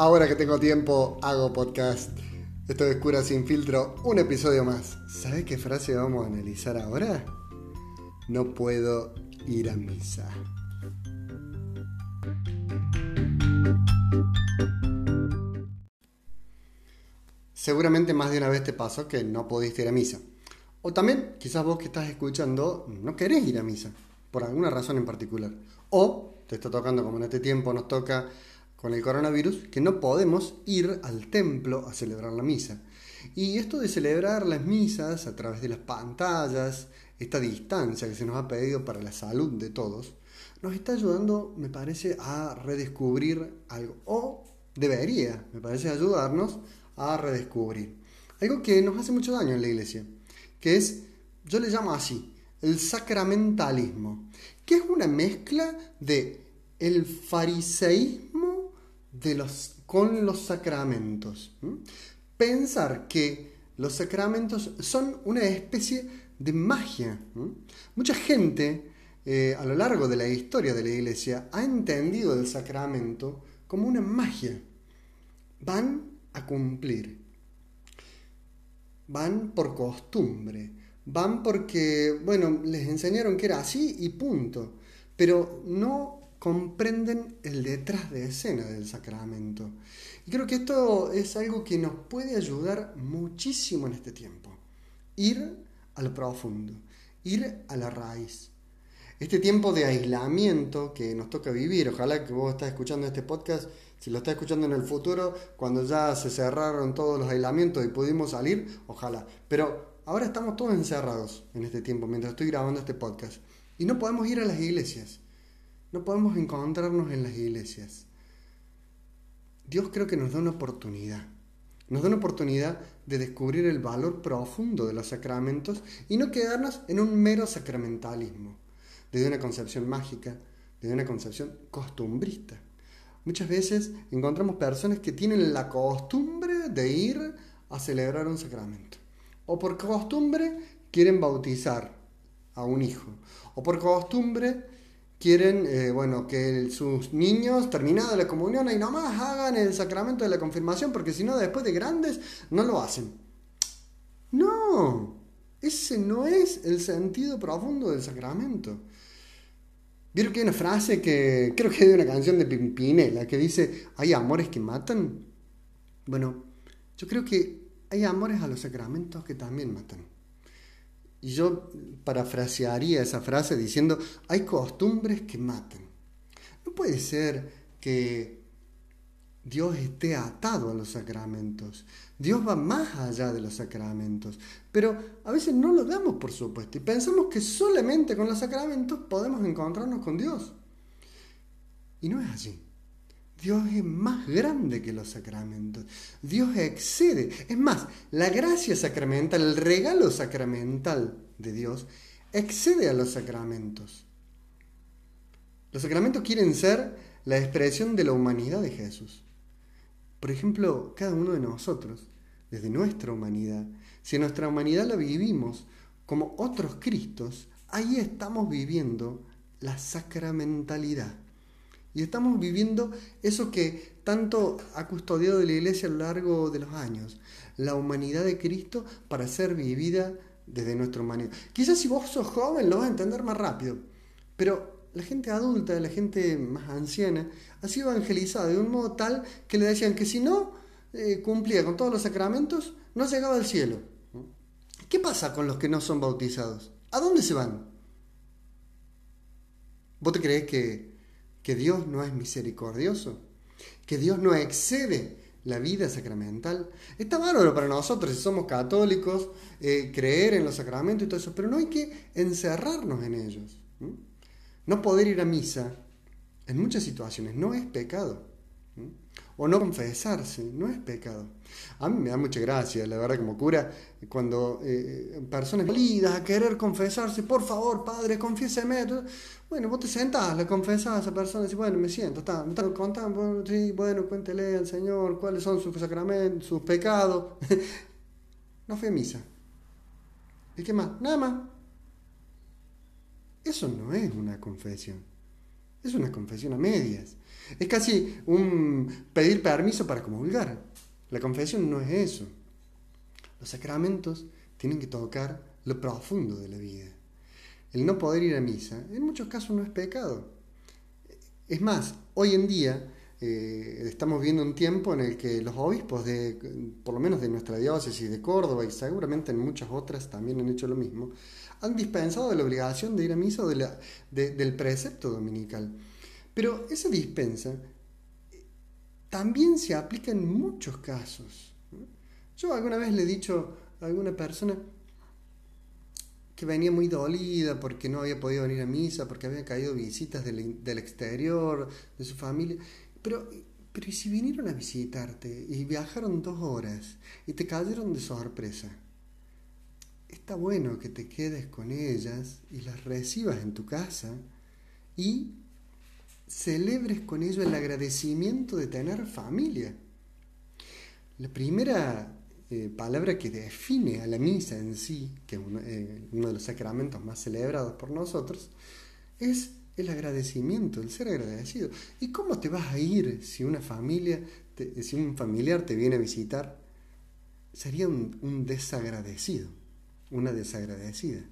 Ahora que tengo tiempo, hago podcast. Esto es Cura sin filtro, un episodio más. ¿Sabes qué frase vamos a analizar ahora? No puedo ir a misa. Seguramente más de una vez te pasó que no pudiste ir a misa. O también, quizás vos que estás escuchando no querés ir a misa, por alguna razón en particular. O te está tocando, como en este tiempo nos toca con el coronavirus, que no podemos ir al templo a celebrar la misa. Y esto de celebrar las misas a través de las pantallas, esta distancia que se nos ha pedido para la salud de todos, nos está ayudando, me parece, a redescubrir algo. O debería, me parece, ayudarnos a redescubrir. Algo que nos hace mucho daño en la iglesia, que es, yo le llamo así, el sacramentalismo, que es una mezcla de el fariseísmo de los, con los sacramentos. Pensar que los sacramentos son una especie de magia. Mucha gente eh, a lo largo de la historia de la iglesia ha entendido el sacramento como una magia. Van a cumplir. Van por costumbre. Van porque, bueno, les enseñaron que era así y punto. Pero no comprenden el detrás de escena del sacramento. Y creo que esto es algo que nos puede ayudar muchísimo en este tiempo. Ir a lo profundo, ir a la raíz. Este tiempo de aislamiento que nos toca vivir, ojalá que vos estás escuchando este podcast, si lo estás escuchando en el futuro, cuando ya se cerraron todos los aislamientos y pudimos salir, ojalá. Pero ahora estamos todos encerrados en este tiempo, mientras estoy grabando este podcast. Y no podemos ir a las iglesias. No podemos encontrarnos en las iglesias. Dios creo que nos da una oportunidad. Nos da una oportunidad de descubrir el valor profundo de los sacramentos y no quedarnos en un mero sacramentalismo, desde una concepción mágica, desde una concepción costumbrista. Muchas veces encontramos personas que tienen la costumbre de ir a celebrar un sacramento. O por costumbre quieren bautizar a un hijo. O por costumbre quieren, eh, bueno, que sus niños, terminada la comunión, y nomás hagan el sacramento de la confirmación, porque si no, después de grandes, no lo hacen. No, ese no es el sentido profundo del sacramento. Vieron que hay una frase que creo que es de una canción de Pimpinela que dice, ¿hay amores que matan? Bueno, yo creo que hay amores a los sacramentos que también matan. Y yo parafrasearía esa frase diciendo, hay costumbres que matan. No puede ser que Dios esté atado a los sacramentos. Dios va más allá de los sacramentos. Pero a veces no lo damos por supuesto y pensamos que solamente con los sacramentos podemos encontrarnos con Dios. Y no es así. Dios es más grande que los sacramentos. Dios excede. Es más, la gracia sacramental, el regalo sacramental de Dios, excede a los sacramentos. Los sacramentos quieren ser la expresión de la humanidad de Jesús. Por ejemplo, cada uno de nosotros, desde nuestra humanidad, si nuestra humanidad la vivimos como otros Cristos, ahí estamos viviendo la sacramentalidad. Y estamos viviendo eso que tanto ha custodiado la iglesia a lo largo de los años, la humanidad de Cristo para ser vivida desde nuestra humanidad. Quizás si vos sos joven lo vas a entender más rápido, pero la gente adulta, la gente más anciana, ha sido evangelizada de un modo tal que le decían que si no eh, cumplía con todos los sacramentos, no llegaba al cielo. ¿Qué pasa con los que no son bautizados? ¿A dónde se van? ¿Vos te crees que que Dios no es misericordioso, que Dios no excede la vida sacramental. Está bárbaro para nosotros, si somos católicos, eh, creer en los sacramentos y todo eso, pero no hay que encerrarnos en ellos. No poder ir a misa en muchas situaciones no es pecado o no confesarse, no es pecado. A mí me da mucha gracia, la verdad, como cura, cuando eh, personas validas a querer confesarse, por favor, padre, confiéseme. Bueno, vos te sentás, le confesás a esa persona y bueno, me siento, está, me está contando, bueno, sí, bueno, cuéntele al Señor cuáles son sus sacramentos, sus pecados. no fui a misa. ¿Y qué más? Nada más. Eso no es una confesión. Es una confesión a medias. Es casi un pedir permiso para comulgar. La confesión no es eso. Los sacramentos tienen que tocar lo profundo de la vida. El no poder ir a misa en muchos casos no es pecado. Es más, hoy en día eh, estamos viendo un tiempo en el que los obispos de, por lo menos de nuestra diócesis de Córdoba y seguramente en muchas otras también han hecho lo mismo, han dispensado de la obligación de ir a misa o del precepto dominical. Pero esa dispensa también se aplica en muchos casos. Yo alguna vez le he dicho a alguna persona que venía muy dolida porque no había podido venir a misa, porque había caído visitas del exterior, de su familia. Pero, pero ¿y si vinieron a visitarte y viajaron dos horas y te cayeron de sorpresa? Está bueno que te quedes con ellas y las recibas en tu casa y celebres con ello el agradecimiento de tener familia. La primera eh, palabra que define a la misa en sí, que es eh, uno, de los sacramentos más celebrados por nosotros, es el agradecimiento, el ser agradecido. ¿Y cómo te vas a ir si una familia, si un familiar te viene a visitar? Sería un desagradecido, una desagradecida.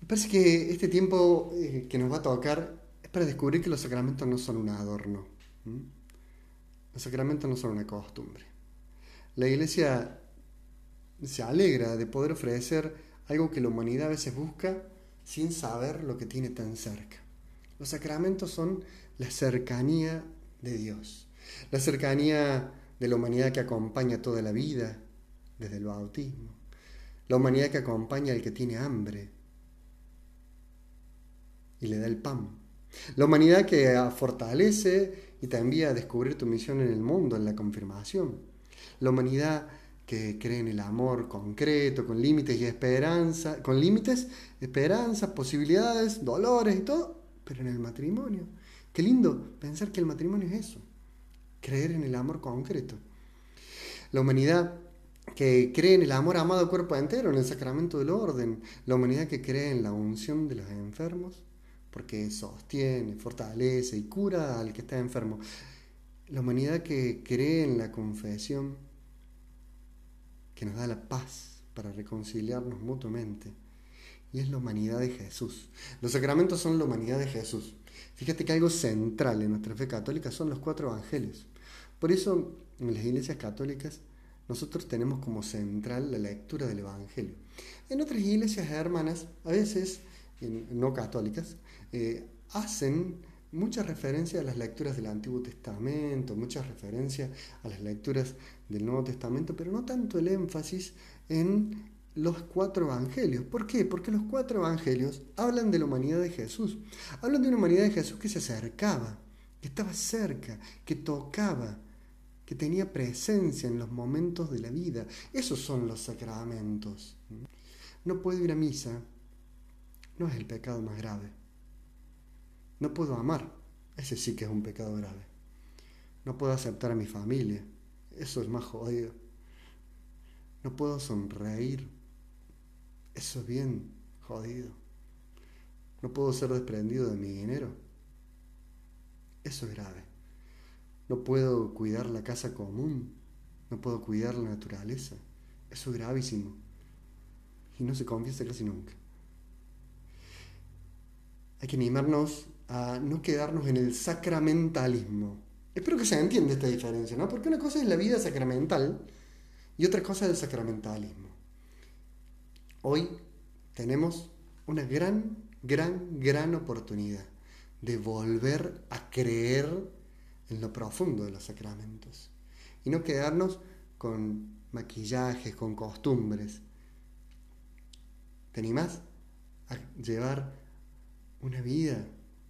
Me parece que este tiempo eh, que nos va a tocar es para descubrir que los sacramentos no son un adorno. Los sacramentos no son una costumbre. La iglesia se alegra de poder ofrecer algo que la humanidad a veces busca sin saber lo que tiene tan cerca. Los sacramentos son la cercanía de Dios, la cercanía de la humanidad que acompaña toda la vida desde el bautismo, la humanidad que acompaña al que tiene hambre, y le da el pan. La humanidad que fortalece y te envía a descubrir tu misión en el mundo, en la confirmación. La humanidad que cree en el amor concreto, con límites y esperanza, con límites, esperanzas, posibilidades, dolores y todo, pero en el matrimonio. Qué lindo pensar que el matrimonio es eso, creer en el amor concreto. La humanidad que cree en el amor amado cuerpo entero, en el sacramento del orden, la humanidad que cree en la unción de los enfermos, porque sostiene, fortalece y cura al que está enfermo. La humanidad que cree en la confesión, que nos da la paz para reconciliarnos mutuamente. Y es la humanidad de Jesús. Los sacramentos son la humanidad de Jesús. Fíjate que algo central en nuestra fe católica son los cuatro evangelios. Por eso en las iglesias católicas nosotros tenemos como central la lectura del Evangelio. En otras iglesias hermanas, a veces no católicas, eh, hacen muchas referencias a las lecturas del Antiguo Testamento, muchas referencias a las lecturas del Nuevo Testamento, pero no tanto el énfasis en los cuatro evangelios. ¿Por qué? Porque los cuatro evangelios hablan de la humanidad de Jesús. Hablan de una humanidad de Jesús que se acercaba, que estaba cerca, que tocaba, que tenía presencia en los momentos de la vida. Esos son los sacramentos. No puedo ir a misa no es el pecado más grave. No puedo amar, ese sí que es un pecado grave. No puedo aceptar a mi familia, eso es más jodido. No puedo sonreír, eso es bien jodido. No puedo ser desprendido de mi dinero, eso es grave. No puedo cuidar la casa común, no puedo cuidar la naturaleza, eso es gravísimo. Y no se confiesa casi nunca hay que animarnos a no quedarnos en el sacramentalismo. Espero que se entienda esta diferencia, ¿no? Porque una cosa es la vida sacramental y otra cosa es el sacramentalismo. Hoy tenemos una gran, gran, gran oportunidad de volver a creer en lo profundo de los sacramentos y no quedarnos con maquillajes, con costumbres. ¿Te animás a llevar una vida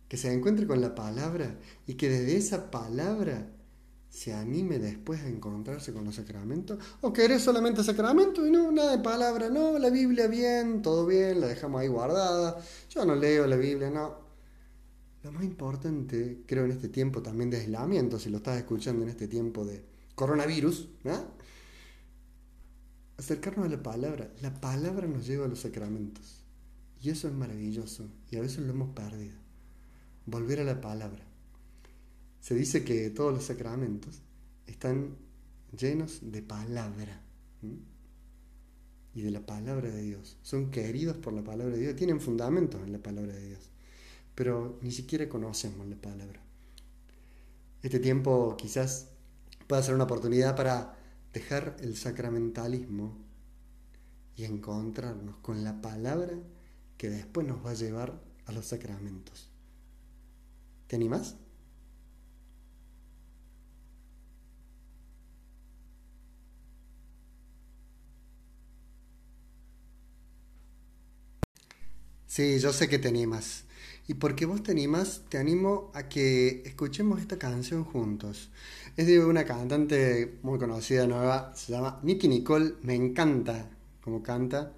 que se encuentre con la palabra y que desde esa palabra se anime después a encontrarse con los sacramentos, o que eres solamente sacramento y no, nada de palabra, no, la Biblia bien, todo bien, la dejamos ahí guardada, yo no leo la Biblia, no. Lo más importante, creo, en este tiempo también de aislamiento, si lo estás escuchando en este tiempo de coronavirus, acercarnos a la palabra. La palabra nos lleva a los sacramentos. Y eso es maravilloso y a veces lo hemos perdido. Volver a la palabra. Se dice que todos los sacramentos están llenos de palabra y de la palabra de Dios. Son queridos por la palabra de Dios, tienen fundamento en la palabra de Dios, pero ni siquiera conocemos la palabra. Este tiempo quizás pueda ser una oportunidad para dejar el sacramentalismo y encontrarnos con la palabra que después nos va a llevar a los sacramentos. ¿Te animas? Sí, yo sé que te animas. Y porque vos te animas, te animo a que escuchemos esta canción juntos. Es de una cantante muy conocida nueva, se llama Nicky Nicole, me encanta como canta,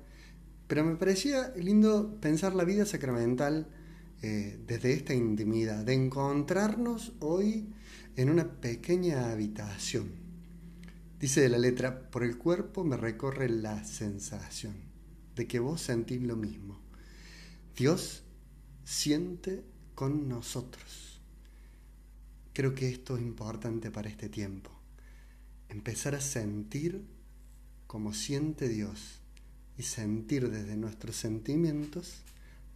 pero me parecía lindo pensar la vida sacramental eh, desde esta intimidad, de encontrarnos hoy en una pequeña habitación. Dice la letra, por el cuerpo me recorre la sensación de que vos sentís lo mismo. Dios siente con nosotros. Creo que esto es importante para este tiempo. Empezar a sentir como siente Dios y sentir desde nuestros sentimientos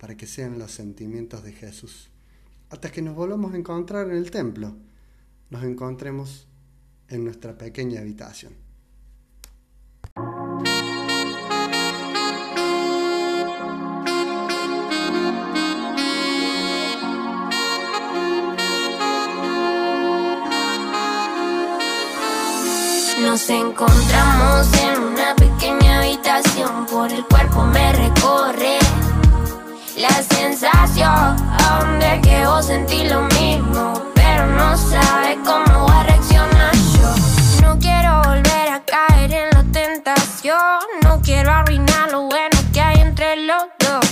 para que sean los sentimientos de Jesús. Hasta que nos volvamos a encontrar en el templo, nos encontremos en nuestra pequeña habitación. Nos encontramos en una pequeña habitación, por el cuerpo me recorre la sensación de que vos sentís lo mismo, pero no sabe cómo voy a reaccionar yo. No quiero volver a caer en la tentación, no quiero arruinar lo bueno que hay entre los dos.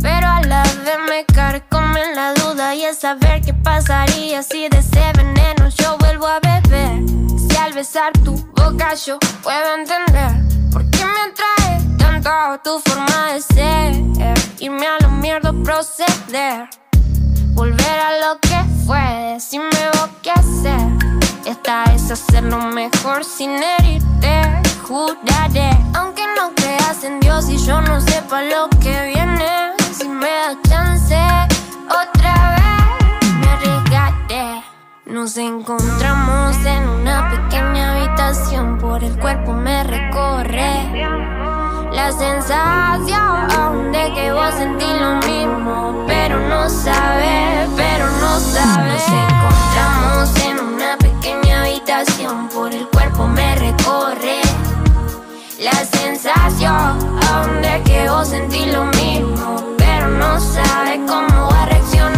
Pero a la vez me carcome la duda y es saber qué pasaría si de ese veneno yo vuelvo a beber al besar tu boca yo puedo entender por qué me atrae tanto tu forma de ser. Irme a la mierda proceder. Volver a lo que fue, decirme vos qué hacer. Esta es hacerlo mejor sin herirte, juraré. Aunque no creas en Dios y yo no sepa lo que viene, si me da chance otra vez me arriesgaré. Nos encontramos en una pequeña habitación, por el cuerpo me recorre la sensación de que vos sentís lo mismo, pero no sabes, pero no sabes. Nos encontramos en una pequeña habitación, por el cuerpo me recorre la sensación de que vos sentís lo mismo, pero no sabes cómo va a reaccionar